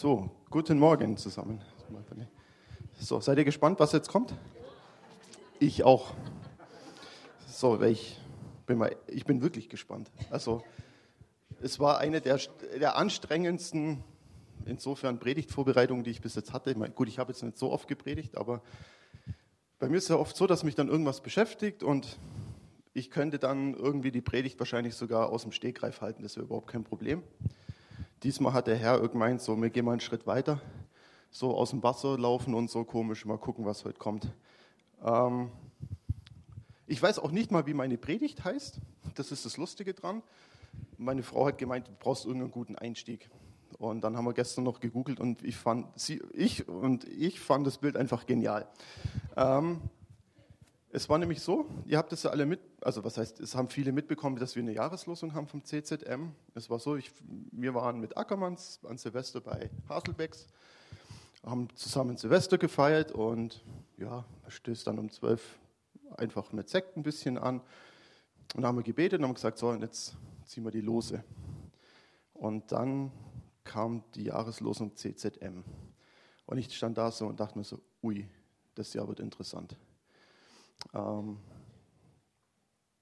So, guten Morgen zusammen. So, seid ihr gespannt, was jetzt kommt? Ich auch. So, ich bin, mal, ich bin wirklich gespannt. Also, es war eine der, der anstrengendsten, insofern Predigtvorbereitungen, die ich bis jetzt hatte. Ich meine, gut, ich habe jetzt nicht so oft gepredigt, aber bei mir ist es ja oft so, dass mich dann irgendwas beschäftigt und ich könnte dann irgendwie die Predigt wahrscheinlich sogar aus dem Stegreif halten. Das wäre überhaupt kein Problem. Diesmal hat der Herr gemeint, so, wir gehen mal einen Schritt weiter, so aus dem Wasser laufen und so komisch, mal gucken, was heute kommt. Ähm, ich weiß auch nicht mal, wie meine Predigt heißt. Das ist das Lustige dran. Meine Frau hat gemeint, du brauchst irgendeinen guten Einstieg. Und dann haben wir gestern noch gegoogelt und ich fand, sie, ich und ich fand das Bild einfach genial. Ähm, es war nämlich so, ihr habt es ja alle mit, also was heißt, es haben viele mitbekommen, dass wir eine Jahreslosung haben vom CZM. Es war so, ich, wir waren mit Ackermanns an Silvester bei Haselbecks, haben zusammen Silvester gefeiert und ja, stößt dann um zwölf einfach mit Sekt ein bisschen an. Und haben wir gebetet und haben gesagt, so, jetzt ziehen wir die Lose. Und dann kam die Jahreslosung CZM. Und ich stand da so und dachte mir so, ui, das Jahr wird interessant. Ähm,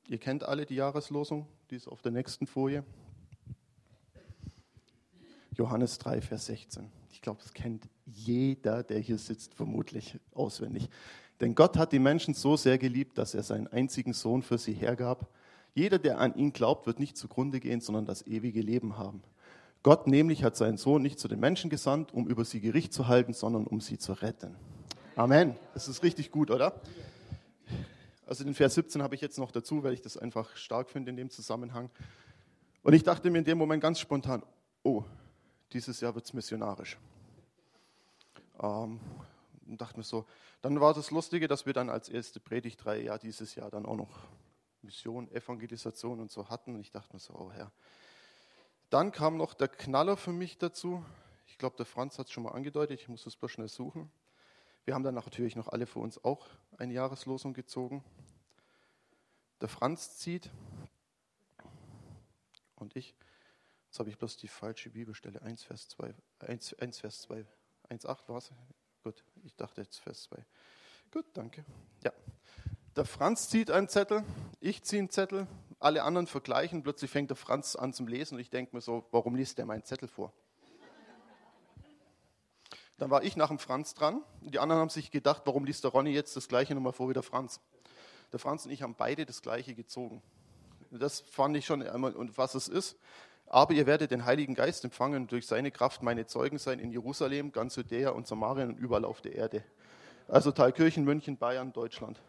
ihr kennt alle die Jahreslosung, die ist auf der nächsten Folie. Johannes 3, Vers 16. Ich glaube, das kennt jeder, der hier sitzt, vermutlich auswendig. Denn Gott hat die Menschen so sehr geliebt, dass er seinen einzigen Sohn für sie hergab. Jeder, der an ihn glaubt, wird nicht zugrunde gehen, sondern das ewige Leben haben. Gott nämlich hat seinen Sohn nicht zu den Menschen gesandt, um über sie Gericht zu halten, sondern um sie zu retten. Amen. Das ist richtig gut, oder? Also den Vers 17 habe ich jetzt noch dazu, weil ich das einfach stark finde in dem Zusammenhang. Und ich dachte mir in dem Moment ganz spontan, oh, dieses Jahr wird es missionarisch. Ähm, und dachte mir so, dann war das Lustige, dass wir dann als erste Predigtreihe ja dieses Jahr dann auch noch Mission, Evangelisation und so hatten. Und ich dachte mir so, oh Herr. Dann kam noch der Knaller für mich dazu. Ich glaube, der Franz hat es schon mal angedeutet, ich muss es bloß schnell suchen. Wir haben dann natürlich noch alle für uns auch eine Jahreslosung gezogen. Der Franz zieht und ich. Jetzt habe ich bloß die falsche Bibelstelle. 1 Vers 2. 1, 1 Vers 2. 1,8 war es. Gut, ich dachte jetzt Vers 2. Gut, danke. Ja. Der Franz zieht einen Zettel, ich ziehe einen Zettel, alle anderen vergleichen. Plötzlich fängt der Franz an zum Lesen und ich denke mir so, warum liest der meinen Zettel vor? Dann war ich nach dem Franz dran. Die anderen haben sich gedacht, warum liest der Ronny jetzt das gleiche nochmal vor wie der Franz? Der Franz und ich haben beide das gleiche gezogen. Das fand ich schon einmal, und was es ist. Aber ihr werdet den Heiligen Geist empfangen und durch seine Kraft meine Zeugen sein in Jerusalem, ganz Judäa und Samarien und überall auf der Erde. Also Thalkirchen, München, Bayern, Deutschland.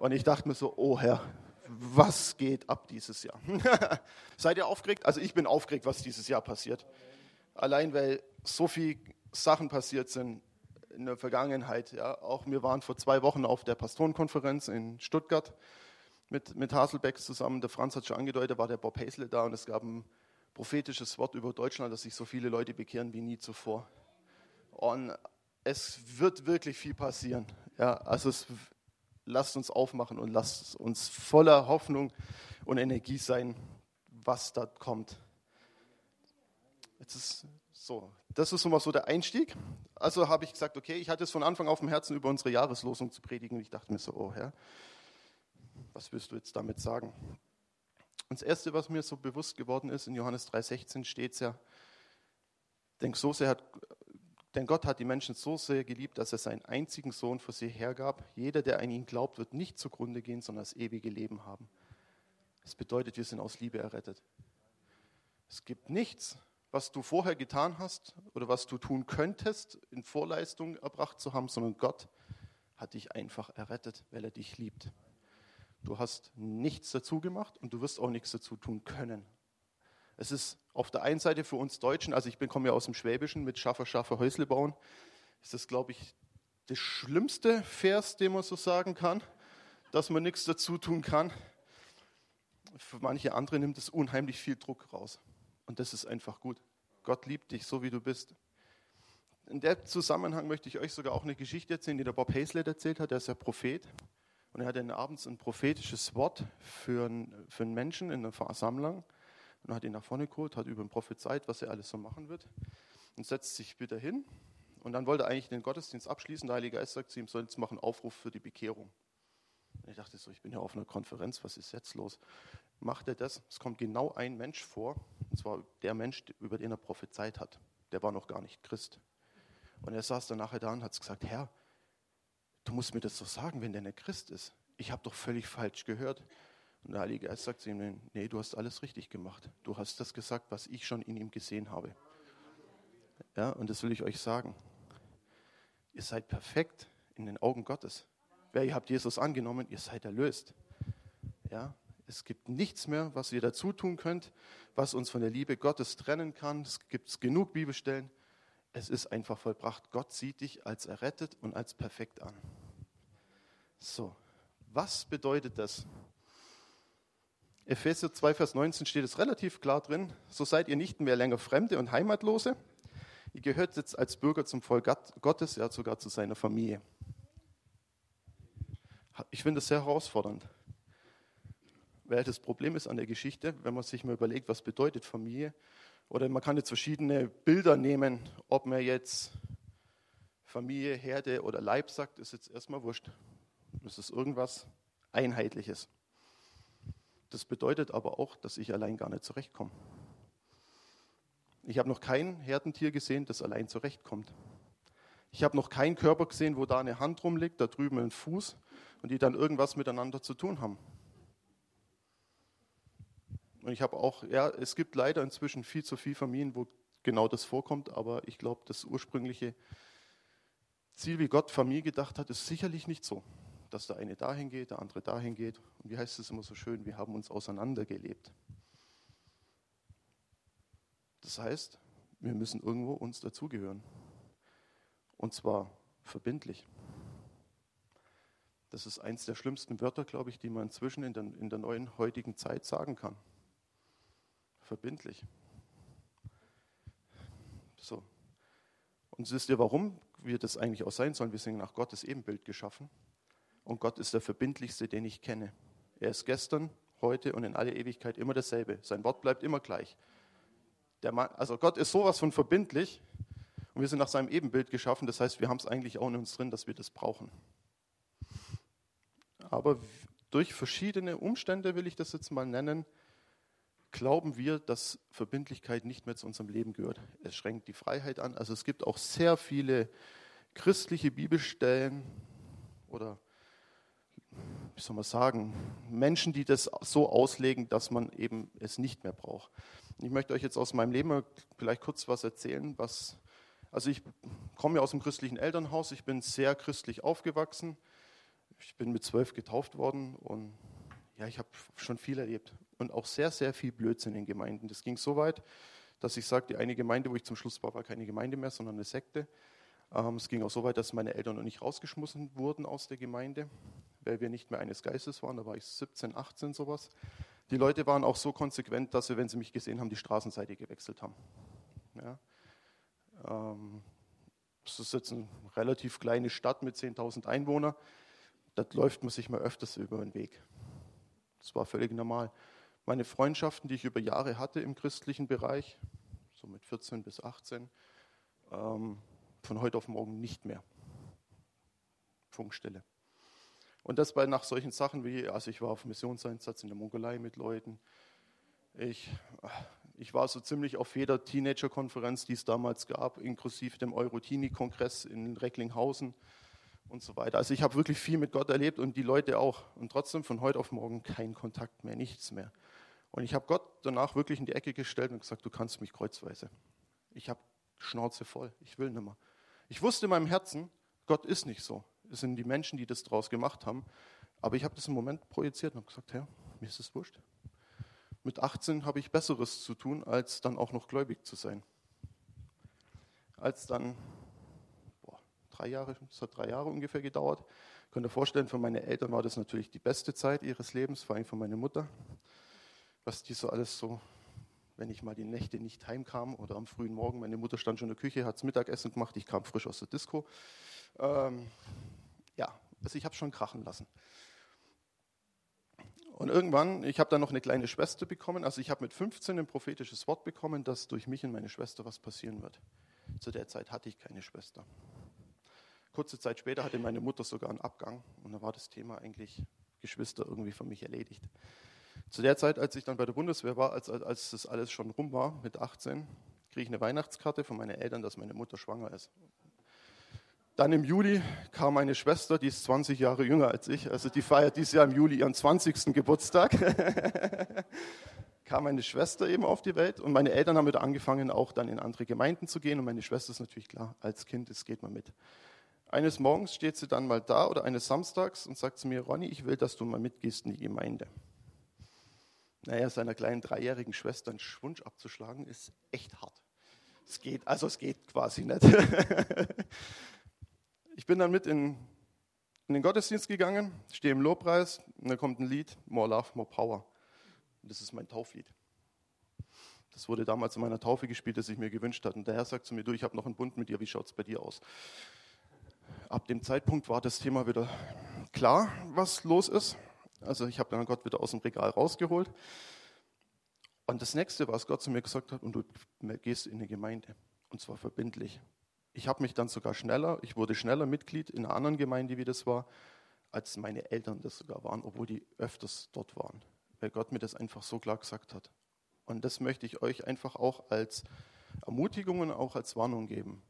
Und ich dachte mir so, oh Herr, was geht ab dieses Jahr? Seid ihr aufgeregt? Also ich bin aufgeregt, was dieses Jahr passiert. Allein weil so viele Sachen passiert sind in der Vergangenheit. Ja. Auch wir waren vor zwei Wochen auf der Pastorenkonferenz in Stuttgart mit, mit Haselbecks zusammen. Der Franz hat schon angedeutet, war der Bob Hazley da und es gab ein prophetisches Wort über Deutschland, dass sich so viele Leute bekehren wie nie zuvor. Und es wird wirklich viel passieren. Ja, also es, lasst uns aufmachen und lasst uns voller Hoffnung und Energie sein, was da kommt. Jetzt ist so, das ist immer so der Einstieg. Also habe ich gesagt, okay, ich hatte es von Anfang auf dem Herzen, über unsere Jahreslosung zu predigen. Und ich dachte mir so, oh Herr, was willst du jetzt damit sagen? Und das Erste, was mir so bewusst geworden ist, in Johannes 3,16 steht es ja, denn, so sehr hat, denn Gott hat die Menschen so sehr geliebt, dass er seinen einzigen Sohn für sie hergab. Jeder, der an ihn glaubt, wird nicht zugrunde gehen, sondern das ewige Leben haben. Das bedeutet, wir sind aus Liebe errettet. Es gibt nichts, was du vorher getan hast oder was du tun könntest, in Vorleistung erbracht zu haben, sondern Gott hat dich einfach errettet, weil er dich liebt. Du hast nichts dazu gemacht und du wirst auch nichts dazu tun können. Es ist auf der einen Seite für uns Deutschen, also ich komme ja aus dem Schwäbischen mit Schaffer, Schaffer, Häusle bauen, ist das, glaube ich, das schlimmste Vers, den man so sagen kann, dass man nichts dazu tun kann. Für manche andere nimmt es unheimlich viel Druck raus. Und das ist einfach gut. Gott liebt dich so, wie du bist. In dem Zusammenhang möchte ich euch sogar auch eine Geschichte erzählen, die der Bob Hazlett erzählt hat. Er ist ja Prophet. Und er hatte abends ein prophetisches Wort für einen, für einen Menschen in einer Versammlung. und hat ihn nach vorne geholt, hat über ihn prophezeit, was er alles so machen wird und setzt sich wieder hin. Und dann wollte er eigentlich den Gottesdienst abschließen. Der Heilige Geist sagt zu ihm, soll jetzt machen Aufruf für die Bekehrung. Und ich dachte so, ich bin ja auf einer Konferenz, was ist jetzt los? Macht er das? Es kommt genau ein Mensch vor, und zwar der Mensch, über den er prophezeit hat. Der war noch gar nicht Christ. Und er saß dann nachher da und hat gesagt, Herr, du musst mir das doch sagen, wenn der nicht Christ ist. Ich habe doch völlig falsch gehört. Und der Heilige Geist sagt zu ihm, nee, du hast alles richtig gemacht. Du hast das gesagt, was ich schon in ihm gesehen habe. Ja, und das will ich euch sagen. Ihr seid perfekt in den Augen Gottes. Wer ihr habt Jesus angenommen, ihr seid erlöst. Ja, es gibt nichts mehr, was ihr dazu tun könnt, was uns von der Liebe Gottes trennen kann. Es gibt genug Bibelstellen. Es ist einfach vollbracht. Gott sieht dich als errettet und als perfekt an. So, was bedeutet das? Epheser 2, Vers 19 steht es relativ klar drin. So seid ihr nicht mehr länger Fremde und Heimatlose. Ihr gehört jetzt als Bürger zum Volk Gottes, ja sogar zu seiner Familie. Ich finde das sehr herausfordernd. Weil das Problem ist an der Geschichte, wenn man sich mal überlegt, was bedeutet Familie, oder man kann jetzt verschiedene Bilder nehmen, ob man jetzt Familie, Herde oder Leib sagt, ist jetzt erstmal wurscht. Das ist irgendwas Einheitliches. Das bedeutet aber auch, dass ich allein gar nicht zurechtkomme. Ich habe noch kein Herdentier gesehen, das allein zurechtkommt. Ich habe noch keinen Körper gesehen, wo da eine Hand rumliegt, da drüben ein Fuß und die dann irgendwas miteinander zu tun haben. Und ich habe auch, ja, es gibt leider inzwischen viel zu viele Familien, wo genau das vorkommt, aber ich glaube, das ursprüngliche Ziel, wie Gott Familie gedacht hat, ist sicherlich nicht so, dass der eine dahin geht, der andere dahin geht. Und wie heißt es immer so schön, wir haben uns auseinandergelebt. Das heißt, wir müssen irgendwo uns dazugehören. Und zwar verbindlich. Das ist eins der schlimmsten Wörter, glaube ich, die man inzwischen in der, in der neuen heutigen Zeit sagen kann verbindlich. So. Und wisst ihr, warum wir das eigentlich auch sein sollen? Wir sind nach Gottes Ebenbild geschaffen. Und Gott ist der verbindlichste, den ich kenne. Er ist gestern, heute und in alle Ewigkeit immer dasselbe. Sein Wort bleibt immer gleich. Mann, also Gott ist sowas von verbindlich und wir sind nach seinem Ebenbild geschaffen. Das heißt, wir haben es eigentlich auch in uns drin, dass wir das brauchen. Aber durch verschiedene Umstände, will ich das jetzt mal nennen, glauben wir, dass Verbindlichkeit nicht mehr zu unserem Leben gehört. Es schränkt die Freiheit an. Also es gibt auch sehr viele christliche Bibelstellen oder wie soll man sagen, Menschen, die das so auslegen, dass man eben es nicht mehr braucht. Ich möchte euch jetzt aus meinem Leben vielleicht kurz was erzählen, was also ich komme ja aus einem christlichen Elternhaus, ich bin sehr christlich aufgewachsen. Ich bin mit zwölf getauft worden und ja, ich habe schon viel erlebt und auch sehr, sehr viel Blödsinn in Gemeinden. Das ging so weit, dass ich sagte, eine Gemeinde, wo ich zum Schluss war, war keine Gemeinde mehr, sondern eine Sekte. Ähm, es ging auch so weit, dass meine Eltern und ich rausgeschmissen wurden aus der Gemeinde, weil wir nicht mehr eines Geistes waren. Da war ich 17, 18 sowas. Die Leute waren auch so konsequent, dass sie, wenn sie mich gesehen haben, die Straßenseite gewechselt haben. Ja. Ähm, das ist jetzt eine relativ kleine Stadt mit 10.000 Einwohnern. Da läuft man sich mal öfters über den Weg. Das war völlig normal. Meine Freundschaften, die ich über Jahre hatte im christlichen Bereich, so mit 14 bis 18, ähm, von heute auf morgen nicht mehr. Funkstelle. Und das bei nach solchen Sachen wie, also ich war auf Missionseinsatz in der Mongolei mit Leuten. Ich, ich war so ziemlich auf jeder Teenager-Konferenz, die es damals gab, inklusive dem Eurotini-Kongress in Recklinghausen und so weiter. Also ich habe wirklich viel mit Gott erlebt und die Leute auch. Und trotzdem von heute auf morgen kein Kontakt mehr, nichts mehr. Und ich habe Gott danach wirklich in die Ecke gestellt und gesagt, du kannst mich kreuzweise. Ich habe Schnauze voll, ich will nicht mehr. Ich wusste in meinem Herzen, Gott ist nicht so. Es sind die Menschen, die das daraus gemacht haben. Aber ich habe das im Moment projiziert und gesagt, Herr, mir ist es wurscht. Mit 18 habe ich Besseres zu tun, als dann auch noch gläubig zu sein. Als dann, drei Jahre, es hat drei Jahre ungefähr gedauert. Könnt ihr vorstellen, für meine Eltern war das natürlich die beste Zeit ihres Lebens, vor allem für meine Mutter was die so alles so, wenn ich mal die Nächte nicht heimkam oder am frühen Morgen, meine Mutter stand schon in der Küche, hat das Mittagessen gemacht, ich kam frisch aus der Disco. Ähm, ja, also ich habe schon krachen lassen. Und irgendwann, ich habe dann noch eine kleine Schwester bekommen, also ich habe mit 15 ein prophetisches Wort bekommen, dass durch mich und meine Schwester was passieren wird. Zu der Zeit hatte ich keine Schwester. Kurze Zeit später hatte meine Mutter sogar einen Abgang und da war das Thema eigentlich Geschwister irgendwie für mich erledigt. Zu der Zeit, als ich dann bei der Bundeswehr war, als, als das alles schon rum war, mit 18, kriege ich eine Weihnachtskarte von meinen Eltern, dass meine Mutter schwanger ist. Dann im Juli kam meine Schwester, die ist 20 Jahre jünger als ich, also die feiert dieses Jahr im Juli ihren 20. Geburtstag. kam meine Schwester eben auf die Welt und meine Eltern haben wieder angefangen, auch dann in andere Gemeinden zu gehen und meine Schwester ist natürlich klar, als Kind, es geht man mit. Eines Morgens steht sie dann mal da oder eines Samstags und sagt zu mir, Ronny, ich will, dass du mal mitgehst in die Gemeinde. Naja, seiner kleinen dreijährigen Schwester einen Schwunsch abzuschlagen, ist echt hart. Es geht, also es geht quasi nicht. ich bin dann mit in, in den Gottesdienst gegangen, stehe im Lobpreis und dann kommt ein Lied, More Love, More Power. Und das ist mein Tauflied. Das wurde damals in meiner Taufe gespielt, das ich mir gewünscht hatte. Und der Herr sagt zu mir, du, ich habe noch einen Bund mit dir, wie schaut es bei dir aus? Ab dem Zeitpunkt war das Thema wieder klar, was los ist. Also ich habe dann Gott wieder aus dem Regal rausgeholt. Und das nächste, was Gott zu mir gesagt hat, und du gehst in eine Gemeinde. Und zwar verbindlich. Ich habe mich dann sogar schneller, ich wurde schneller Mitglied in einer anderen Gemeinde, wie das war, als meine Eltern das sogar waren, obwohl die öfters dort waren. Weil Gott mir das einfach so klar gesagt hat. Und das möchte ich euch einfach auch als Ermutigung und auch als Warnung geben.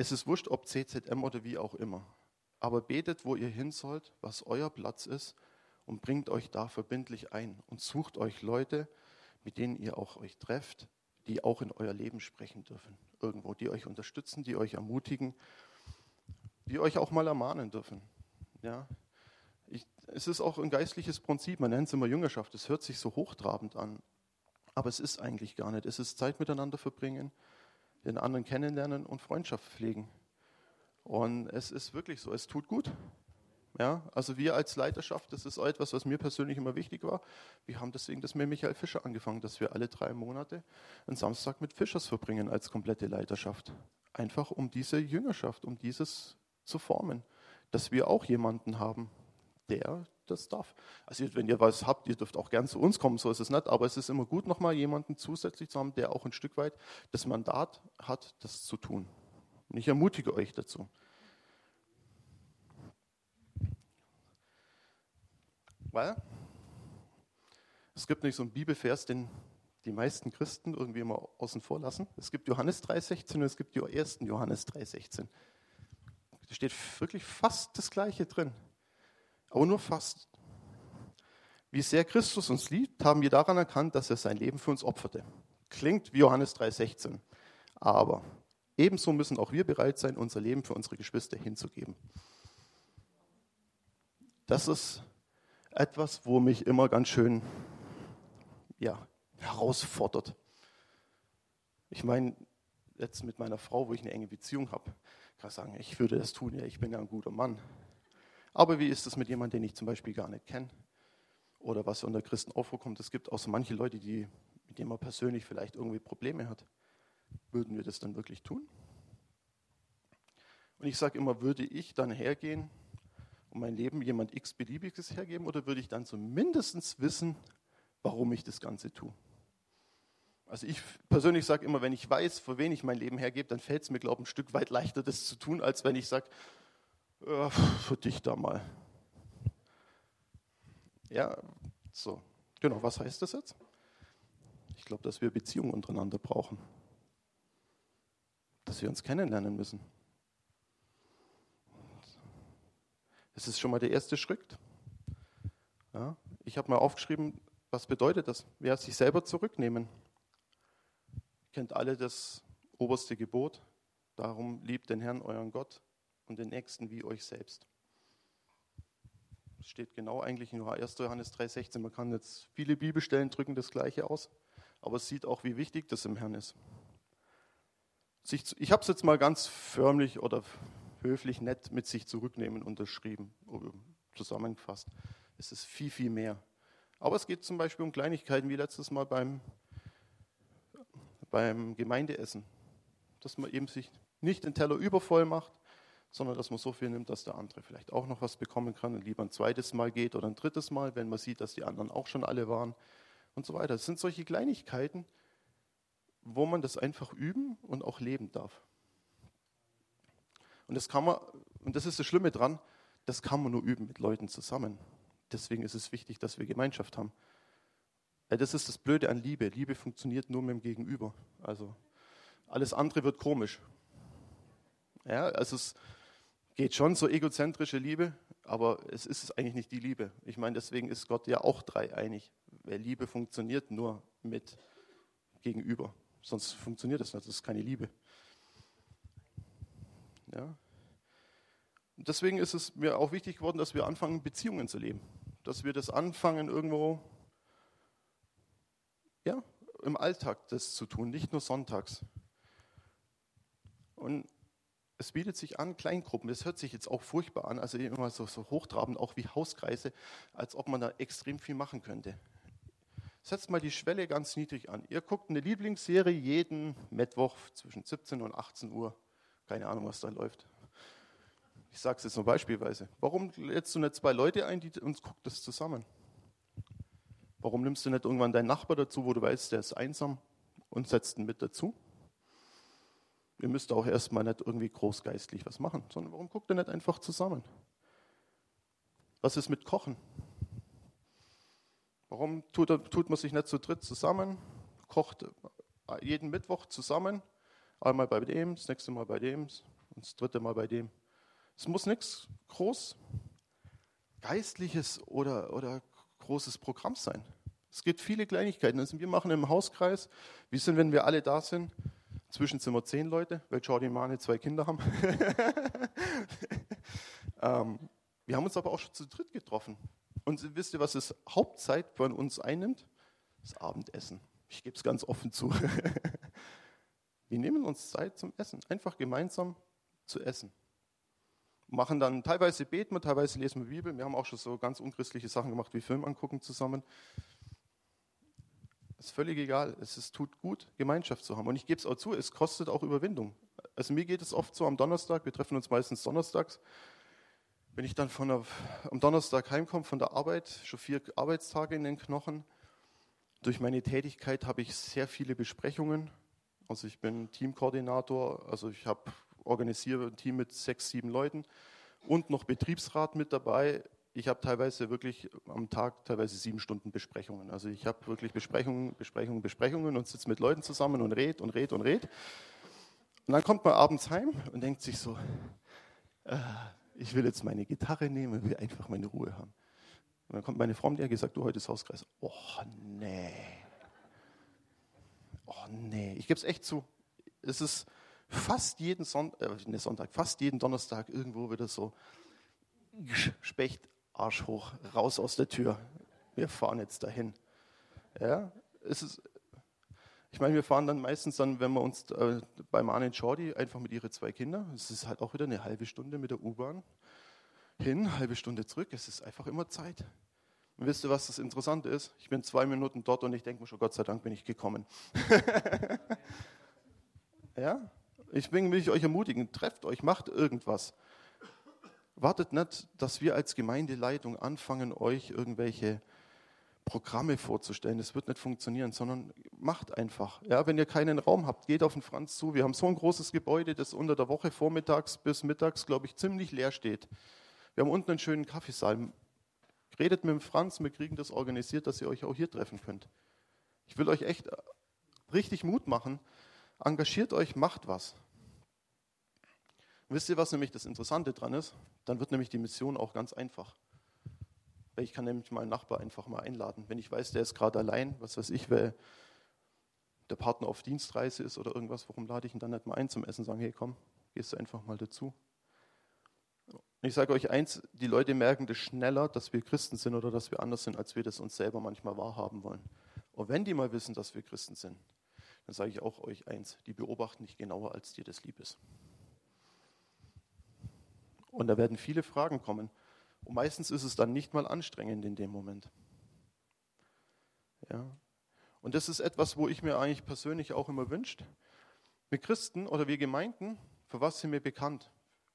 Es ist wurscht, ob CZM oder wie auch immer. Aber betet, wo ihr hin sollt, was euer Platz ist und bringt euch da verbindlich ein und sucht euch Leute, mit denen ihr auch euch trefft, die auch in euer Leben sprechen dürfen. Irgendwo, die euch unterstützen, die euch ermutigen, die euch auch mal ermahnen dürfen. Ja, ich, es ist auch ein geistliches Prinzip, man nennt es immer Jüngerschaft. Es hört sich so hochtrabend an, aber es ist eigentlich gar nicht. Es ist Zeit miteinander verbringen den anderen kennenlernen und Freundschaft pflegen. Und es ist wirklich so, es tut gut. Ja, also wir als Leiterschaft, das ist auch etwas, was mir persönlich immer wichtig war. Wir haben deswegen das mit Michael Fischer angefangen, dass wir alle drei Monate einen Samstag mit Fischers verbringen als komplette Leiterschaft. Einfach um diese Jüngerschaft, um dieses zu formen. Dass wir auch jemanden haben, der das darf. Also wenn ihr was habt, ihr dürft auch gern zu uns kommen, so ist es nicht, aber es ist immer gut, nochmal jemanden zusätzlich zu haben, der auch ein Stück weit das Mandat hat, das zu tun. Und ich ermutige euch dazu. Weil es gibt nicht so einen Bibelvers, den die meisten Christen irgendwie immer außen vor lassen. Es gibt Johannes 3,16 und es gibt die ersten Johannes 3,16. Da steht wirklich fast das Gleiche drin aber nur fast. Wie sehr Christus uns liebt, haben wir daran erkannt, dass er sein Leben für uns opferte. Klingt wie Johannes 3,16. Aber ebenso müssen auch wir bereit sein, unser Leben für unsere Geschwister hinzugeben. Das ist etwas, wo mich immer ganz schön ja, herausfordert. Ich meine, jetzt mit meiner Frau, wo ich eine enge Beziehung habe, kann ich sagen, ich würde das tun, ja, ich bin ja ein guter Mann. Aber wie ist es mit jemandem, den ich zum Beispiel gar nicht kenne? Oder was unter Christen auch vorkommt, es gibt auch so manche Leute, die, mit denen man persönlich vielleicht irgendwie Probleme hat. Würden wir das dann wirklich tun? Und ich sage immer, würde ich dann hergehen und mein Leben jemand x-beliebiges hergeben oder würde ich dann zumindest wissen, warum ich das Ganze tue? Also ich persönlich sage immer, wenn ich weiß, für wen ich mein Leben hergebe, dann fällt es mir, glaube ich, ein Stück weit leichter, das zu tun, als wenn ich sage, für dich da mal. Ja, so. Genau, was heißt das jetzt? Ich glaube, dass wir Beziehungen untereinander brauchen. Dass wir uns kennenlernen müssen. Das ist schon mal der erste Schritt. Ja, ich habe mal aufgeschrieben, was bedeutet das? Wer sich selber zurücknehmen. Kennt alle das oberste Gebot. Darum liebt den Herrn, euren Gott, und den Nächsten wie euch selbst. Das steht genau eigentlich in 1. Johannes 3,16. Man kann jetzt viele Bibelstellen drücken das Gleiche aus, aber es sieht auch, wie wichtig das im Herrn ist. Ich habe es jetzt mal ganz förmlich oder höflich nett mit sich zurücknehmen unterschrieben, zusammengefasst. Es ist viel, viel mehr. Aber es geht zum Beispiel um Kleinigkeiten wie letztes Mal beim, beim Gemeindeessen. Dass man eben sich nicht den Teller übervoll macht, sondern dass man so viel nimmt, dass der andere vielleicht auch noch was bekommen kann und lieber ein zweites Mal geht oder ein drittes Mal, wenn man sieht, dass die anderen auch schon alle waren und so weiter. Das sind solche Kleinigkeiten, wo man das einfach üben und auch leben darf. Und das kann man, und das ist das Schlimme dran, das kann man nur üben mit Leuten zusammen. Deswegen ist es wichtig, dass wir Gemeinschaft haben. Das ist das Blöde an Liebe. Liebe funktioniert nur mit dem Gegenüber. Also alles andere wird komisch. Ja, also es geht schon so egozentrische Liebe, aber es ist eigentlich nicht die Liebe. Ich meine, deswegen ist Gott ja auch dreieinig. Weil Liebe funktioniert nur mit Gegenüber. Sonst funktioniert das nicht. Das ist keine Liebe. Ja. deswegen ist es mir auch wichtig geworden, dass wir anfangen, Beziehungen zu leben. Dass wir das anfangen, irgendwo ja, im Alltag das zu tun, nicht nur sonntags. Und es bietet sich an, Kleingruppen. Das hört sich jetzt auch furchtbar an, also immer so, so hochtrabend, auch wie Hauskreise, als ob man da extrem viel machen könnte. Setzt mal die Schwelle ganz niedrig an. Ihr guckt eine Lieblingsserie jeden Mittwoch zwischen 17 und 18 Uhr. Keine Ahnung, was da läuft. Ich sage es jetzt nur beispielsweise. Warum lädst du nicht zwei Leute ein, die uns guckt das zusammen? Warum nimmst du nicht irgendwann deinen Nachbar dazu, wo du weißt, der ist einsam und setzt ihn mit dazu? Ihr müsst auch erstmal nicht irgendwie großgeistlich was machen, sondern warum guckt ihr nicht einfach zusammen? Was ist mit Kochen? Warum tut, tut man sich nicht zu dritt zusammen, kocht jeden Mittwoch zusammen, einmal bei dem, das nächste Mal bei dem und das dritte Mal bei dem? Es muss nichts groß Geistliches oder, oder großes Programm sein. Es gibt viele Kleinigkeiten. Also wir machen im Hauskreis, wie sind, wenn wir alle da sind? Zwischen sind wir zehn Leute, weil Jordi und Mane zwei Kinder haben. ähm, wir haben uns aber auch schon zu dritt getroffen. Und wisst ihr, was das Hauptzeit von uns einnimmt? Das Abendessen. Ich gebe es ganz offen zu. wir nehmen uns Zeit zum Essen, einfach gemeinsam zu essen machen dann, teilweise beten wir, teilweise lesen wir Bibel. Wir haben auch schon so ganz unchristliche Sachen gemacht, wie Film angucken zusammen. Ist völlig egal. Es ist, tut gut, Gemeinschaft zu haben. Und ich gebe es auch zu, es kostet auch Überwindung. Also mir geht es oft so am Donnerstag, wir treffen uns meistens donnerstags. Wenn ich dann von der, am Donnerstag heimkomme von der Arbeit, schon vier Arbeitstage in den Knochen, durch meine Tätigkeit habe ich sehr viele Besprechungen. Also ich bin Teamkoordinator, also ich habe organisiere ein Team mit sechs, sieben Leuten und noch Betriebsrat mit dabei. Ich habe teilweise wirklich am Tag teilweise sieben Stunden Besprechungen. Also ich habe wirklich Besprechungen, Besprechungen, Besprechungen und sitze mit Leuten zusammen und red und red und red. Und dann kommt man abends heim und denkt sich so, äh, ich will jetzt meine Gitarre nehmen will einfach meine Ruhe haben. Und dann kommt meine Frau die hat gesagt, du heute ist Hauskreis. Oh nee. Oh nee. Ich gebe es echt zu. Es ist, fast jeden Sonntag, äh, Sonntag, fast jeden Donnerstag irgendwo wieder so Specht, Arsch hoch, raus aus der Tür. Wir fahren jetzt dahin. Ja, es ist, ich meine, wir fahren dann meistens dann, wenn wir uns äh, bei Mane und Jordi einfach mit ihren zwei Kindern, es ist halt auch wieder eine halbe Stunde mit der U-Bahn hin, halbe Stunde zurück. Es ist einfach immer Zeit. Und wisst ihr, was das Interessante ist? Ich bin zwei Minuten dort und ich denke mir schon, Gott sei Dank bin ich gekommen. ja? Ich will ich euch ermutigen, trefft euch, macht irgendwas. Wartet nicht, dass wir als Gemeindeleitung anfangen, euch irgendwelche Programme vorzustellen. Das wird nicht funktionieren, sondern macht einfach. Ja, wenn ihr keinen Raum habt, geht auf den Franz zu. Wir haben so ein großes Gebäude, das unter der Woche vormittags bis mittags, glaube ich, ziemlich leer steht. Wir haben unten einen schönen Kaffeesaal. Redet mit dem Franz, wir kriegen das organisiert, dass ihr euch auch hier treffen könnt. Ich will euch echt richtig Mut machen, engagiert euch, macht was. Und wisst ihr, was nämlich das Interessante dran ist? Dann wird nämlich die Mission auch ganz einfach. Ich kann nämlich meinen Nachbar einfach mal einladen. Wenn ich weiß, der ist gerade allein, was weiß ich, weil der Partner auf Dienstreise ist oder irgendwas, warum lade ich ihn dann nicht mal ein zum Essen? Sagen, hey komm, gehst du einfach mal dazu. Und ich sage euch eins, die Leute merken das schneller, dass wir Christen sind oder dass wir anders sind, als wir das uns selber manchmal wahrhaben wollen. Und wenn die mal wissen, dass wir Christen sind, dann sage ich auch euch eins, die beobachten nicht genauer, als dir das lieb ist. Und da werden viele Fragen kommen. Und meistens ist es dann nicht mal anstrengend in dem Moment. Ja. Und das ist etwas, wo ich mir eigentlich persönlich auch immer wünscht. Wir Christen oder wir Gemeinden, für was sind wir bekannt?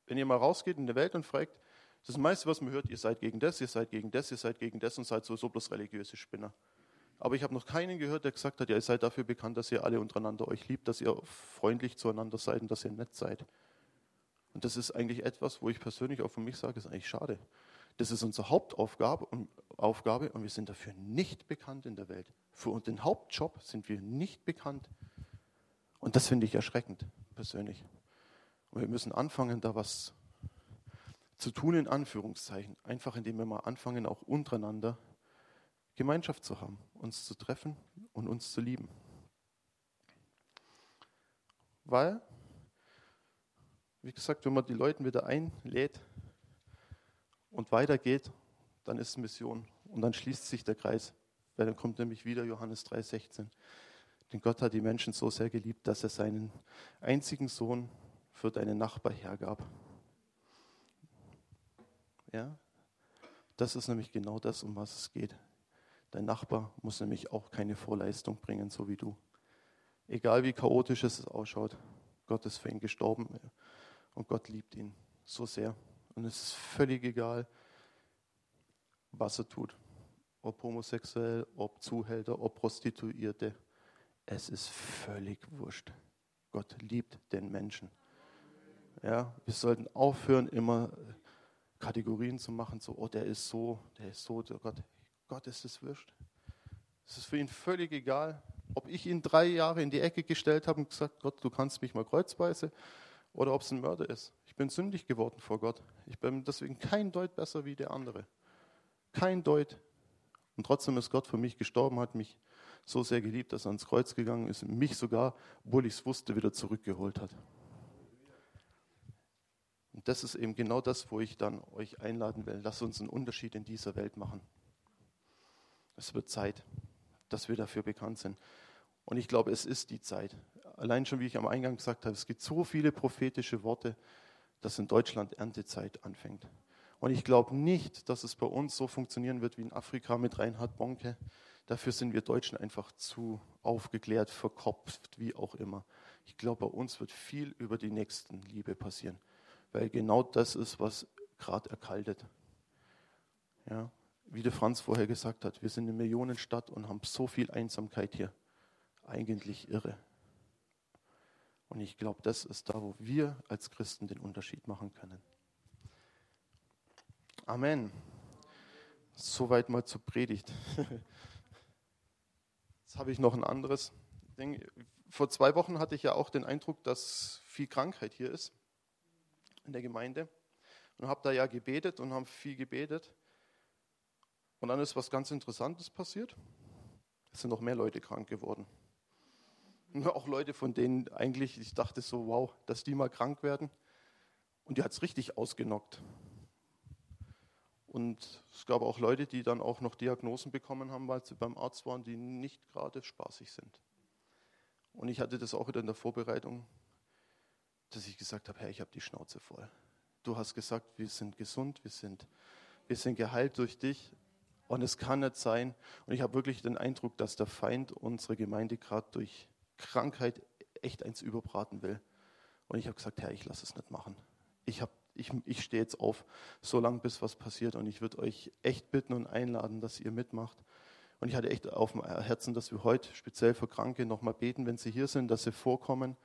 Wenn ihr mal rausgeht in die Welt und fragt, das meiste, was man hört, ihr seid gegen das, ihr seid gegen das, ihr seid gegen das und seid so, so bloß religiöse Spinner. Aber ich habe noch keinen gehört, der gesagt hat, ja, ihr seid dafür bekannt, dass ihr alle untereinander euch liebt, dass ihr freundlich zueinander seid und dass ihr nett seid. Und das ist eigentlich etwas, wo ich persönlich auch für mich sage, ist eigentlich schade. Das ist unsere Hauptaufgabe und, Aufgabe, und wir sind dafür nicht bekannt in der Welt. Für den Hauptjob sind wir nicht bekannt. Und das finde ich erschreckend, persönlich. Und wir müssen anfangen, da was zu tun, in Anführungszeichen. Einfach indem wir mal anfangen, auch untereinander Gemeinschaft zu haben, uns zu treffen und uns zu lieben. Weil, wie gesagt, wenn man die Leute wieder einlädt und weitergeht, dann ist Mission und dann schließt sich der Kreis, weil dann kommt nämlich wieder Johannes 3,16. Denn Gott hat die Menschen so sehr geliebt, dass er seinen einzigen Sohn für deinen Nachbar hergab. Ja? Das ist nämlich genau das, um was es geht. Dein Nachbar muss nämlich auch keine Vorleistung bringen, so wie du. Egal wie chaotisch es ausschaut, Gott ist für ihn gestorben und Gott liebt ihn so sehr. Und es ist völlig egal, was er tut. Ob homosexuell, ob Zuhälter, ob Prostituierte. Es ist völlig wurscht. Gott liebt den Menschen. Ja, wir sollten aufhören, immer Kategorien zu machen, so, oh, der ist so, der ist so, der Gott, Gott ist es wurscht. Es ist für ihn völlig egal, ob ich ihn drei Jahre in die Ecke gestellt habe und gesagt, Gott, du kannst mich mal kreuzweise, oder ob es ein Mörder ist. Ich bin sündig geworden vor Gott. Ich bin deswegen kein Deut besser wie der andere. Kein Deut. Und trotzdem ist Gott für mich gestorben, hat mich so sehr geliebt, dass er ans Kreuz gegangen ist, mich sogar, obwohl ich es wusste, wieder zurückgeholt hat. Und das ist eben genau das, wo ich dann euch einladen will. Lasst uns einen Unterschied in dieser Welt machen. Es wird Zeit, dass wir dafür bekannt sind. Und ich glaube, es ist die Zeit. Allein schon, wie ich am Eingang gesagt habe, es gibt so viele prophetische Worte, dass in Deutschland Erntezeit anfängt. Und ich glaube nicht, dass es bei uns so funktionieren wird wie in Afrika mit Reinhard Bonke. Dafür sind wir Deutschen einfach zu aufgeklärt, verkopft, wie auch immer. Ich glaube, bei uns wird viel über die Nächstenliebe passieren weil genau das ist, was gerade erkaltet. Ja, wie der Franz vorher gesagt hat, wir sind eine Millionenstadt und haben so viel Einsamkeit hier. Eigentlich irre. Und ich glaube, das ist da, wo wir als Christen den Unterschied machen können. Amen. Soweit mal zur Predigt. Jetzt habe ich noch ein anderes Ding. Vor zwei Wochen hatte ich ja auch den Eindruck, dass viel Krankheit hier ist in der Gemeinde und habe da ja gebetet und haben viel gebetet. Und dann ist was ganz Interessantes passiert. Es sind noch mehr Leute krank geworden. Und auch Leute, von denen eigentlich ich dachte so, wow, dass die mal krank werden. Und die hat es richtig ausgenockt. Und es gab auch Leute, die dann auch noch Diagnosen bekommen haben, weil sie beim Arzt waren, die nicht gerade spaßig sind. Und ich hatte das auch wieder in der Vorbereitung dass ich gesagt habe, Herr, ich habe die Schnauze voll. Du hast gesagt, wir sind gesund, wir sind, wir sind geheilt durch dich. Und es kann nicht sein. Und ich habe wirklich den Eindruck, dass der Feind unsere Gemeinde gerade durch Krankheit echt eins überbraten will. Und ich habe gesagt, Herr, ich lasse es nicht machen. Ich, ich, ich stehe jetzt auf, so lange bis was passiert. Und ich würde euch echt bitten und einladen, dass ihr mitmacht. Und ich hatte echt auf dem Herzen, dass wir heute speziell für Kranke nochmal beten, wenn sie hier sind, dass sie vorkommen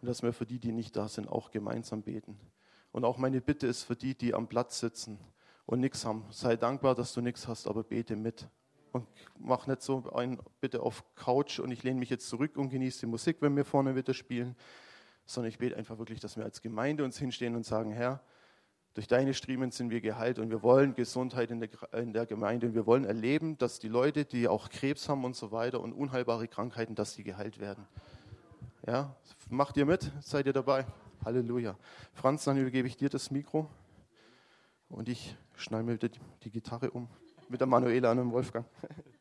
und dass wir für die, die nicht da sind, auch gemeinsam beten. Und auch meine Bitte ist für die, die am Platz sitzen und nichts haben. Sei dankbar, dass du nichts hast, aber bete mit. Und mach nicht so ein bitte auf Couch und ich lehne mich jetzt zurück und genieße die Musik, wenn wir vorne wieder spielen, sondern ich bete einfach wirklich, dass wir als Gemeinde uns hinstehen und sagen, Herr, durch deine Striemen sind wir geheilt und wir wollen Gesundheit in der, in der Gemeinde und wir wollen erleben, dass die Leute, die auch Krebs haben und so weiter und unheilbare Krankheiten, dass sie geheilt werden. Ja, macht ihr mit? Seid ihr dabei? Halleluja. Franz, dann übergebe ich dir das Mikro und ich schneide mir die Gitarre um mit der Manuela und dem Wolfgang.